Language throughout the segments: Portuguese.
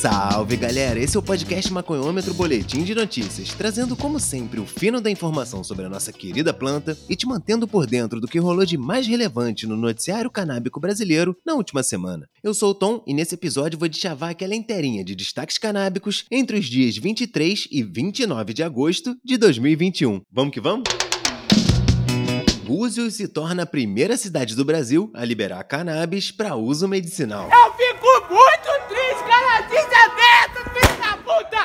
Salve galera, esse é o podcast Maconhômetro Boletim de Notícias, trazendo como sempre o fino da informação sobre a nossa querida planta e te mantendo por dentro do que rolou de mais relevante no noticiário canábico brasileiro na última semana. Eu sou o Tom e nesse episódio vou deschavar aquela inteirinha de destaques canábicos entre os dias 23 e 29 de agosto de 2021. Vamos que vamos? Búzios se torna a primeira cidade do Brasil a liberar cannabis para uso medicinal. Eu dessa, filho da puta!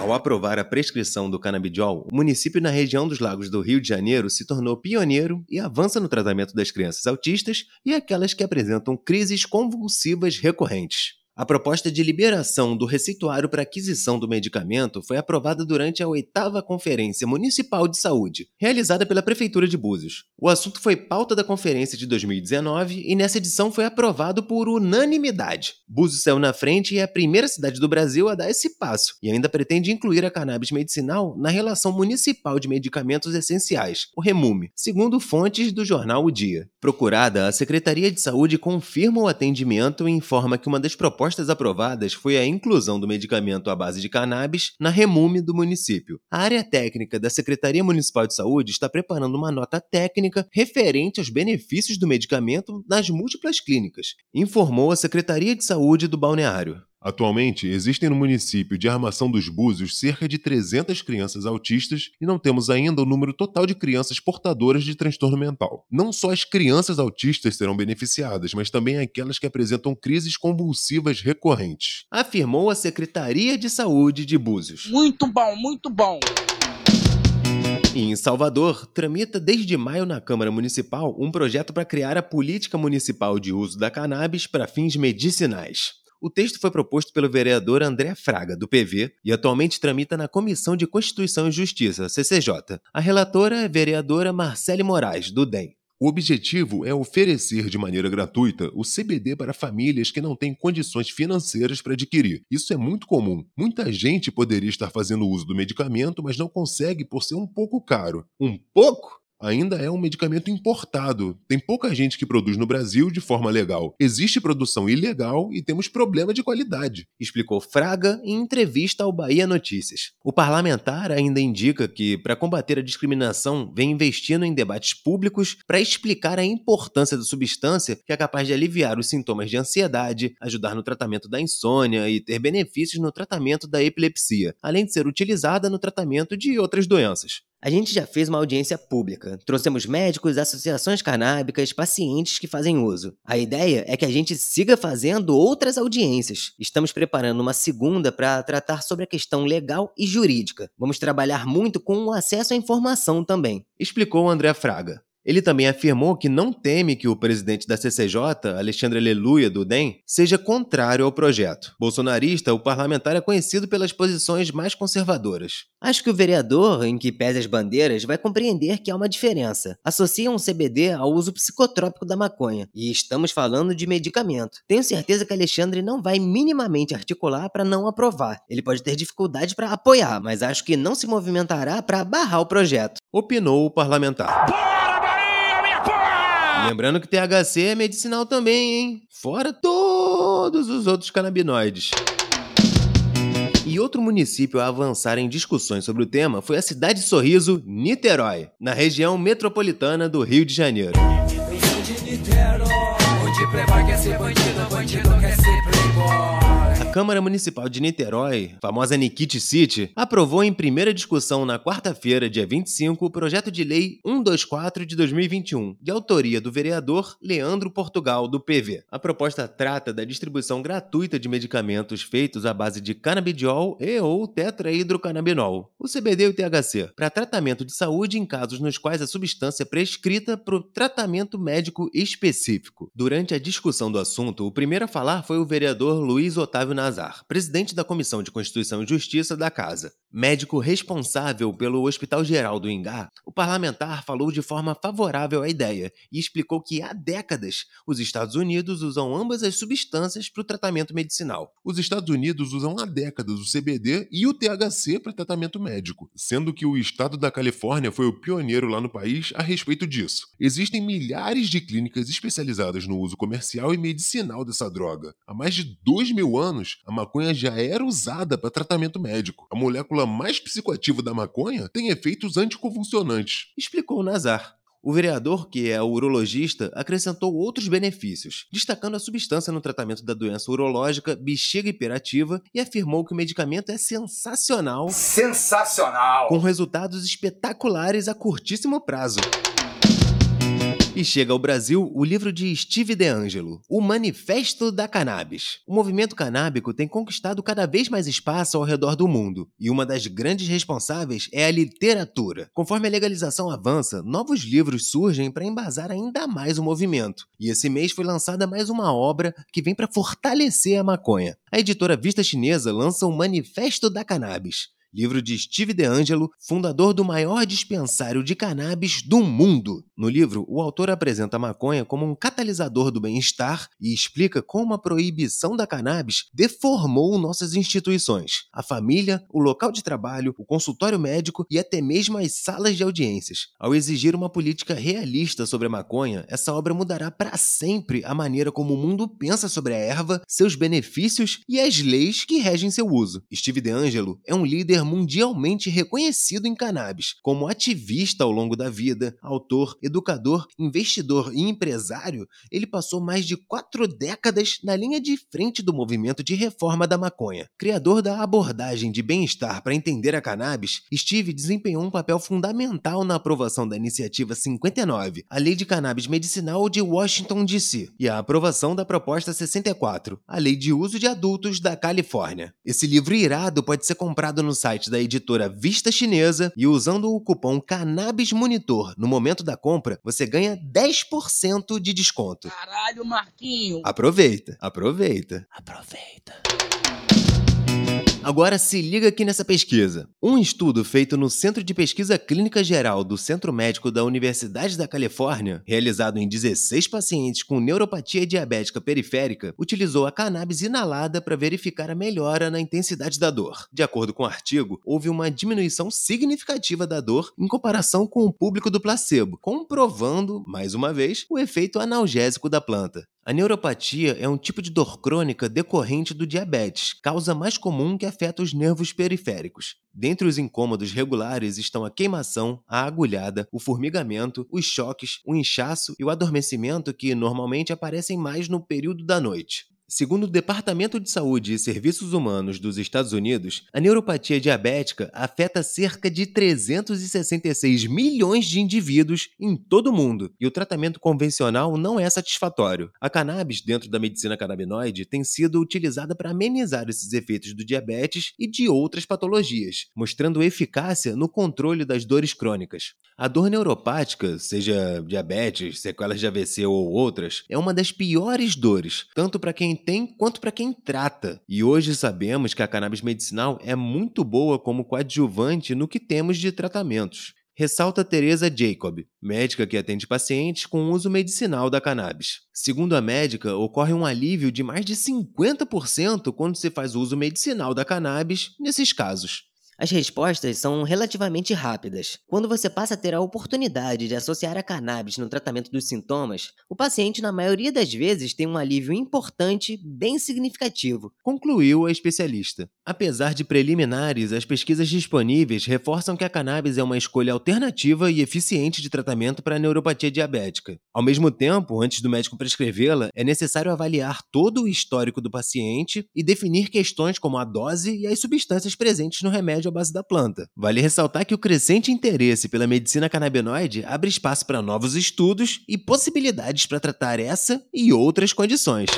Ao aprovar a prescrição do canabidiol, o município na região dos Lagos do Rio de Janeiro se tornou pioneiro e avança no tratamento das crianças autistas e aquelas que apresentam crises convulsivas recorrentes. A proposta de liberação do receituário para aquisição do medicamento foi aprovada durante a oitava Conferência Municipal de Saúde, realizada pela Prefeitura de Búzios. O assunto foi pauta da conferência de 2019 e nessa edição foi aprovado por unanimidade. Búzios saiu na frente e é a primeira cidade do Brasil a dar esse passo, e ainda pretende incluir a cannabis medicinal na relação municipal de medicamentos essenciais, o REMUME, segundo fontes do jornal O Dia. Procurada, a Secretaria de Saúde confirma o atendimento e informa que uma das propostas propostas aprovadas foi a inclusão do medicamento à base de cannabis na remume do município. A área técnica da Secretaria Municipal de Saúde está preparando uma nota técnica referente aos benefícios do medicamento nas múltiplas clínicas, informou a Secretaria de Saúde do Balneário. Atualmente, existem no município de Armação dos Búzios cerca de 300 crianças autistas e não temos ainda o número total de crianças portadoras de transtorno mental. Não só as crianças autistas serão beneficiadas, mas também aquelas que apresentam crises convulsivas recorrentes. Afirmou a Secretaria de Saúde de Búzios. Muito bom, muito bom. E em Salvador, tramita desde maio na Câmara Municipal um projeto para criar a política municipal de uso da cannabis para fins medicinais. O texto foi proposto pelo vereador André Fraga, do PV, e atualmente tramita na Comissão de Constituição e Justiça, CCJ. A relatora é a vereadora Marcele Moraes, do DEM. O objetivo é oferecer de maneira gratuita o CBD para famílias que não têm condições financeiras para adquirir. Isso é muito comum. Muita gente poderia estar fazendo uso do medicamento, mas não consegue por ser um pouco caro. Um pouco? Ainda é um medicamento importado. Tem pouca gente que produz no Brasil de forma legal. Existe produção ilegal e temos problema de qualidade. Explicou Fraga em entrevista ao Bahia Notícias. O parlamentar ainda indica que, para combater a discriminação, vem investindo em debates públicos para explicar a importância da substância que é capaz de aliviar os sintomas de ansiedade, ajudar no tratamento da insônia e ter benefícios no tratamento da epilepsia, além de ser utilizada no tratamento de outras doenças. A gente já fez uma audiência pública. Trouxemos médicos, associações canábicas, pacientes que fazem uso. A ideia é que a gente siga fazendo outras audiências. Estamos preparando uma segunda para tratar sobre a questão legal e jurídica. Vamos trabalhar muito com o acesso à informação também, explicou André Fraga. Ele também afirmou que não teme que o presidente da CCJ, Alexandre Aleluia, do DEM, seja contrário ao projeto. Bolsonarista, o parlamentar é conhecido pelas posições mais conservadoras. Acho que o vereador, em que pese as bandeiras, vai compreender que há uma diferença. Associam um CBD ao uso psicotrópico da maconha, e estamos falando de medicamento. Tenho certeza que Alexandre não vai minimamente articular para não aprovar. Ele pode ter dificuldade para apoiar, mas acho que não se movimentará para barrar o projeto. Opinou o parlamentar. Lembrando que THC é medicinal também, hein? Fora todos os outros canabinoides. E outro município a avançar em discussões sobre o tema foi a cidade de Sorriso, Niterói, na região metropolitana do Rio de Janeiro. Câmara Municipal de Niterói, famosa Nikit City, aprovou em primeira discussão na quarta-feira, dia 25, o projeto de lei 124 de 2021, de autoria do vereador Leandro Portugal, do PV. A proposta trata da distribuição gratuita de medicamentos feitos à base de canabidiol e ou tetrahidrocannabinol, o CBD e o THC, para tratamento de saúde em casos nos quais a substância é prescrita para o tratamento médico específico. Durante a discussão do assunto, o primeiro a falar foi o vereador Luiz Otávio Nazar Presidente da Comissão de Constituição e Justiça da Casa. Médico responsável pelo Hospital Geral do Ingá, o parlamentar falou de forma favorável à ideia e explicou que há décadas os Estados Unidos usam ambas as substâncias para o tratamento medicinal. Os Estados Unidos usam há décadas o CBD e o THC para tratamento médico, sendo que o estado da Califórnia foi o pioneiro lá no país a respeito disso. Existem milhares de clínicas especializadas no uso comercial e medicinal dessa droga. Há mais de dois mil anos, a maconha já era usada para tratamento médico. A molécula mais psicoativa da maconha tem efeitos anticonvulsionantes. Explicou Nazar. O vereador, que é urologista, acrescentou outros benefícios, destacando a substância no tratamento da doença urológica bexiga hiperativa e afirmou que o medicamento é sensacional, Sensacional! com resultados espetaculares a curtíssimo prazo. E chega ao Brasil o livro de Steve DeAngelo, O Manifesto da Cannabis. O movimento canábico tem conquistado cada vez mais espaço ao redor do mundo, e uma das grandes responsáveis é a literatura. Conforme a legalização avança, novos livros surgem para embasar ainda mais o movimento. E esse mês foi lançada mais uma obra que vem para fortalecer a maconha. A editora Vista Chinesa lança o Manifesto da Cannabis livro de Steve DeAngelo, fundador do maior dispensário de cannabis do mundo. No livro, o autor apresenta a maconha como um catalisador do bem-estar e explica como a proibição da cannabis deformou nossas instituições, a família, o local de trabalho, o consultório médico e até mesmo as salas de audiências. Ao exigir uma política realista sobre a maconha, essa obra mudará para sempre a maneira como o mundo pensa sobre a erva, seus benefícios e as leis que regem seu uso. Steve DeAngelo é um líder mundialmente reconhecido em cannabis, como ativista ao longo da vida, autor, educador, investidor e empresário, ele passou mais de quatro décadas na linha de frente do movimento de reforma da maconha. Criador da abordagem de bem-estar para entender a cannabis, Steve desempenhou um papel fundamental na aprovação da Iniciativa 59, a Lei de Cannabis Medicinal de Washington, D.C., e a aprovação da Proposta 64, a Lei de Uso de Adultos da Califórnia. Esse livro irado pode ser comprado no site da editora Vista Chinesa e usando o cupom Cannabis Monitor no momento da compra, você ganha 10% de desconto. Caralho, Marquinho! Aproveita, aproveita, aproveita. Agora se liga aqui nessa pesquisa. Um estudo feito no Centro de Pesquisa Clínica Geral do Centro Médico da Universidade da Califórnia, realizado em 16 pacientes com neuropatia diabética periférica, utilizou a cannabis inalada para verificar a melhora na intensidade da dor. De acordo com o artigo, houve uma diminuição significativa da dor em comparação com o público do placebo, comprovando, mais uma vez, o efeito analgésico da planta. A neuropatia é um tipo de dor crônica decorrente do diabetes, causa mais comum que afeta os nervos periféricos. Dentre os incômodos regulares estão a queimação, a agulhada, o formigamento, os choques, o inchaço e o adormecimento que normalmente aparecem mais no período da noite. Segundo o Departamento de Saúde e Serviços Humanos dos Estados Unidos, a neuropatia diabética afeta cerca de 366 milhões de indivíduos em todo o mundo, e o tratamento convencional não é satisfatório. A cannabis, dentro da medicina canabinoide, tem sido utilizada para amenizar esses efeitos do diabetes e de outras patologias, mostrando eficácia no controle das dores crônicas. A dor neuropática, seja diabetes, sequelas de AVC ou outras, é uma das piores dores, tanto para quem tem quanto para quem trata. E hoje sabemos que a cannabis medicinal é muito boa como coadjuvante no que temos de tratamentos. Ressalta Teresa Jacob, médica que atende pacientes com uso medicinal da cannabis. Segundo a médica, ocorre um alívio de mais de 50% quando se faz uso medicinal da cannabis nesses casos. As respostas são relativamente rápidas. Quando você passa a ter a oportunidade de associar a cannabis no tratamento dos sintomas, o paciente, na maioria das vezes, tem um alívio importante, bem significativo. Concluiu a especialista. Apesar de preliminares, as pesquisas disponíveis reforçam que a cannabis é uma escolha alternativa e eficiente de tratamento para a neuropatia diabética. Ao mesmo tempo, antes do médico prescrevê-la, é necessário avaliar todo o histórico do paciente e definir questões como a dose e as substâncias presentes no remédio à base da planta. Vale ressaltar que o crescente interesse pela medicina canabinoide abre espaço para novos estudos e possibilidades para tratar essa e outras condições.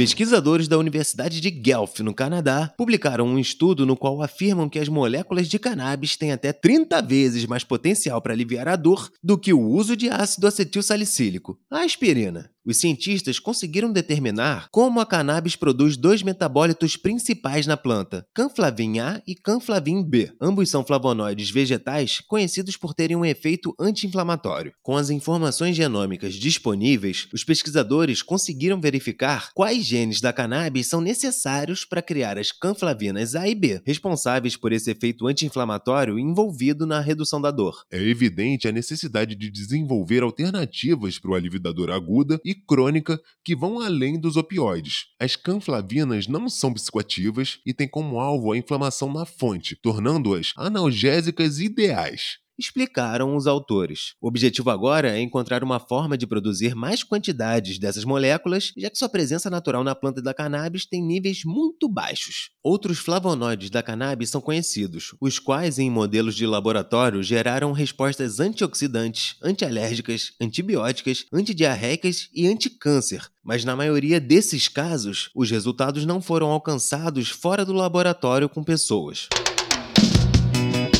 Pesquisadores da Universidade de Guelph, no Canadá, publicaram um estudo no qual afirmam que as moléculas de cannabis têm até 30 vezes mais potencial para aliviar a dor do que o uso de ácido acetil salicílico, a aspirina. Os cientistas conseguiram determinar como a cannabis produz dois metabólitos principais na planta, canflavin A e canflavin B. Ambos são flavonoides vegetais conhecidos por terem um efeito anti-inflamatório. Com as informações genômicas disponíveis, os pesquisadores conseguiram verificar quais genes da cannabis são necessários para criar as canflavinas A e B, responsáveis por esse efeito anti-inflamatório envolvido na redução da dor. É evidente a necessidade de desenvolver alternativas para o alívio da dor aguda e crônica que vão além dos opioides. As canflavinas não são psicoativas e têm como alvo a inflamação na fonte, tornando-as analgésicas ideais explicaram os autores. O objetivo agora é encontrar uma forma de produzir mais quantidades dessas moléculas, já que sua presença natural na planta da cannabis tem níveis muito baixos. Outros flavonoides da cannabis são conhecidos, os quais em modelos de laboratório geraram respostas antioxidantes, antialérgicas, antibióticas, antidiarreicas e anticâncer, mas na maioria desses casos, os resultados não foram alcançados fora do laboratório com pessoas.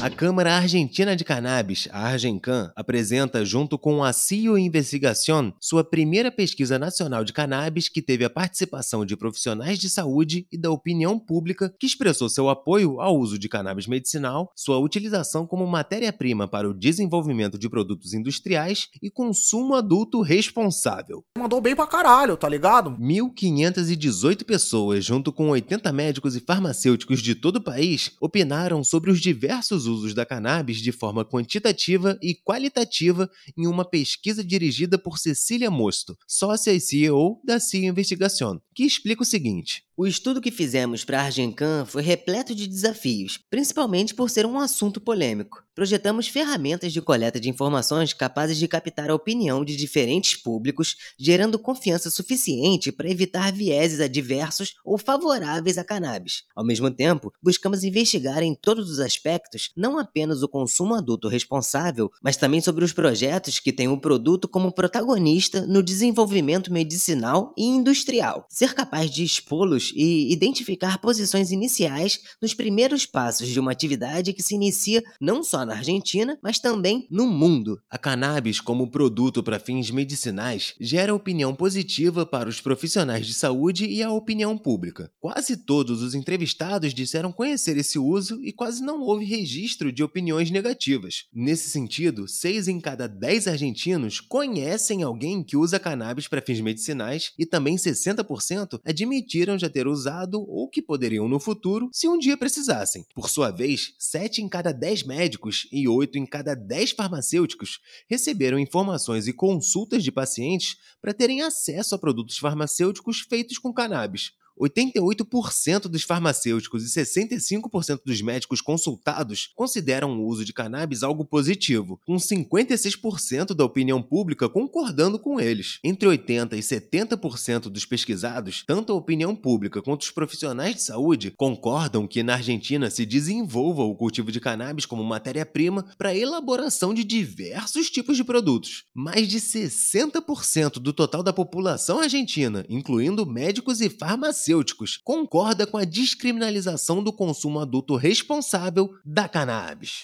A Câmara Argentina de Cannabis, a Argencan, apresenta, junto com a CIO Investigación, sua primeira pesquisa nacional de cannabis que teve a participação de profissionais de saúde e da opinião pública que expressou seu apoio ao uso de cannabis medicinal, sua utilização como matéria-prima para o desenvolvimento de produtos industriais e consumo adulto responsável. Mandou bem pra caralho, tá ligado? 1.518 pessoas, junto com 80 médicos e farmacêuticos de todo o país, opinaram sobre os diversos usos da cannabis de forma quantitativa e qualitativa em uma pesquisa dirigida por Cecília Mosto, sócia e CEO da CIA Investigação, que explica o seguinte: o estudo que fizemos para a Argencan foi repleto de desafios, principalmente por ser um assunto polêmico. Projetamos ferramentas de coleta de informações capazes de captar a opinião de diferentes públicos, gerando confiança suficiente para evitar vieses adversos ou favoráveis à cannabis. Ao mesmo tempo, buscamos investigar em todos os aspectos não apenas o consumo adulto responsável, mas também sobre os projetos que têm o produto como protagonista no desenvolvimento medicinal e industrial. Ser capaz de expô-los e identificar posições iniciais nos primeiros passos de uma atividade que se inicia não só na Argentina, mas também no mundo. A cannabis, como produto para fins medicinais, gera opinião positiva para os profissionais de saúde e a opinião pública. Quase todos os entrevistados disseram conhecer esse uso e quase não houve registro de opiniões negativas. Nesse sentido, 6 em cada 10 argentinos conhecem alguém que usa cannabis para fins medicinais e também 60% admitiram já ter ter usado ou que poderiam no futuro se um dia precisassem. Por sua vez, 7 em cada 10 médicos e 8 em cada 10 farmacêuticos receberam informações e consultas de pacientes para terem acesso a produtos farmacêuticos feitos com cannabis. 88% dos farmacêuticos e 65% dos médicos consultados consideram o uso de cannabis algo positivo, com 56% da opinião pública concordando com eles. Entre 80% e 70% dos pesquisados, tanto a opinião pública quanto os profissionais de saúde, concordam que na Argentina se desenvolva o cultivo de cannabis como matéria-prima para a elaboração de diversos tipos de produtos. Mais de 60% do total da população argentina, incluindo médicos e farmacêuticos, farmacêuticos concorda com a descriminalização do consumo adulto responsável da cannabis.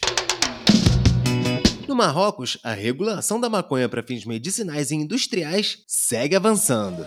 No Marrocos, a regulação da maconha para fins medicinais e industriais segue avançando.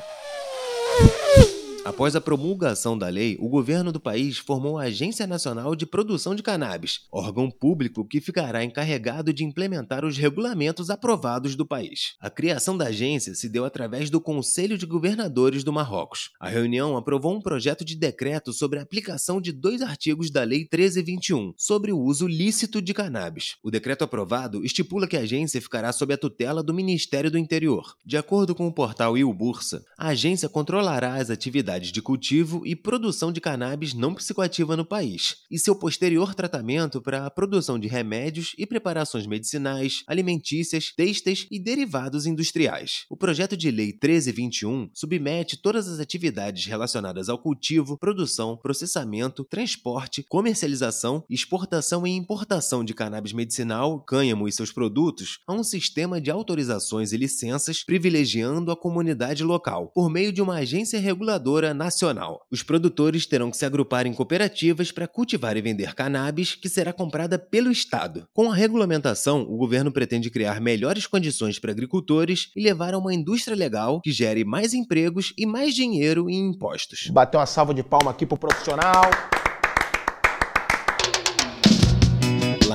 Após a promulgação da lei, o governo do país formou a Agência Nacional de Produção de Cannabis, órgão público que ficará encarregado de implementar os regulamentos aprovados do país. A criação da agência se deu através do Conselho de Governadores do Marrocos. A reunião aprovou um projeto de decreto sobre a aplicação de dois artigos da Lei 1321 sobre o uso lícito de cannabis. O decreto aprovado estipula que a agência ficará sob a tutela do Ministério do Interior. De acordo com o portal Il Bursa, a agência controlará as atividades de cultivo e produção de cannabis não psicoativa no país, e seu posterior tratamento para a produção de remédios e preparações medicinais, alimentícias, têxteis e derivados industriais. O projeto de lei 1321 submete todas as atividades relacionadas ao cultivo, produção, processamento, transporte, comercialização, exportação e importação de cannabis medicinal, cânhamo e seus produtos a um sistema de autorizações e licenças privilegiando a comunidade local, por meio de uma agência reguladora Governadora Nacional. Os produtores terão que se agrupar em cooperativas para cultivar e vender cannabis, que será comprada pelo Estado. Com a regulamentação, o governo pretende criar melhores condições para agricultores e levar a uma indústria legal que gere mais empregos e mais dinheiro em impostos. Bater uma salva de palma aqui pro profissional.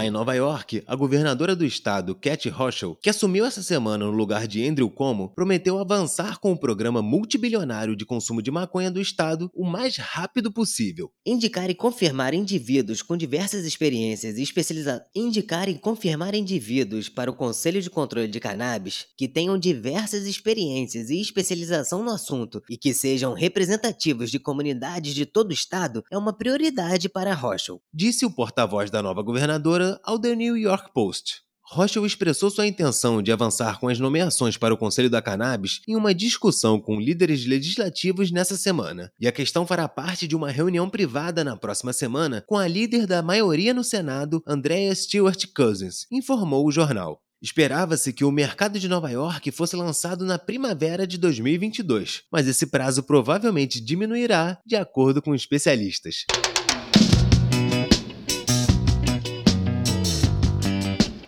Lá em Nova York, a governadora do estado, Cat Hochul, que assumiu essa semana no lugar de Andrew Cuomo, prometeu avançar com o programa multibilionário de consumo de maconha do estado o mais rápido possível. Indicar e confirmar indivíduos com diversas experiências e especializações. Indicar e confirmar indivíduos para o Conselho de Controle de Cannabis que tenham diversas experiências e especialização no assunto e que sejam representativos de comunidades de todo o estado é uma prioridade para Hochul. Disse o porta-voz da nova governadora ao The New York Post. Rochelle expressou sua intenção de avançar com as nomeações para o Conselho da Cannabis em uma discussão com líderes legislativos nessa semana. E a questão fará parte de uma reunião privada na próxima semana com a líder da maioria no Senado, Andrea Stewart Cousins, informou o jornal. Esperava-se que o mercado de Nova York fosse lançado na primavera de 2022, mas esse prazo provavelmente diminuirá, de acordo com especialistas.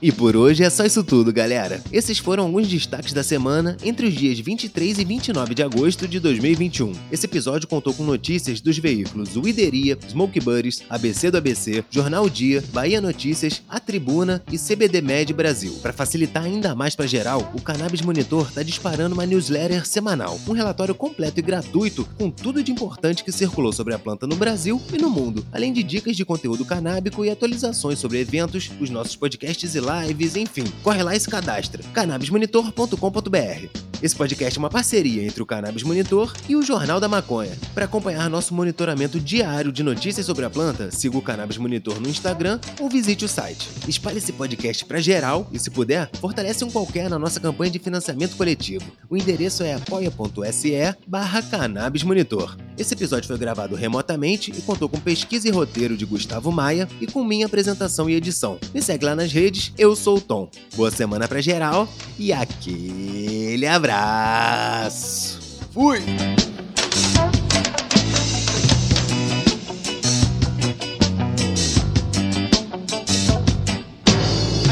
E por hoje é só isso tudo, galera. Esses foram alguns destaques da semana entre os dias 23 e 29 de agosto de 2021. Esse episódio contou com notícias dos veículos O Ideria, Smoke Buddies, ABC do ABC, Jornal Dia, Bahia Notícias, A Tribuna e CBD Med Brasil. Para facilitar ainda mais para geral, o Cannabis Monitor está disparando uma newsletter semanal, um relatório completo e gratuito com tudo de importante que circulou sobre a planta no Brasil e no mundo, além de dicas de conteúdo canábico e atualizações sobre eventos, os nossos podcasts e lives, enfim. Corre lá e se cadastra. cannabismonitor.com.br. Esse podcast é uma parceria entre o Cannabis Monitor e o Jornal da Maconha. Para acompanhar nosso monitoramento diário de notícias sobre a planta, siga o Cannabis Monitor no Instagram ou visite o site. Espalhe esse podcast para geral e, se puder, fortalece um qualquer na nossa campanha de financiamento coletivo. O endereço é apoia.se barra Cannabis Monitor. Esse episódio foi gravado remotamente e contou com pesquisa e roteiro de Gustavo Maia e com minha apresentação e edição. Me segue lá nas redes, eu sou o Tom. Boa semana pra geral e aquele abraço. Fui!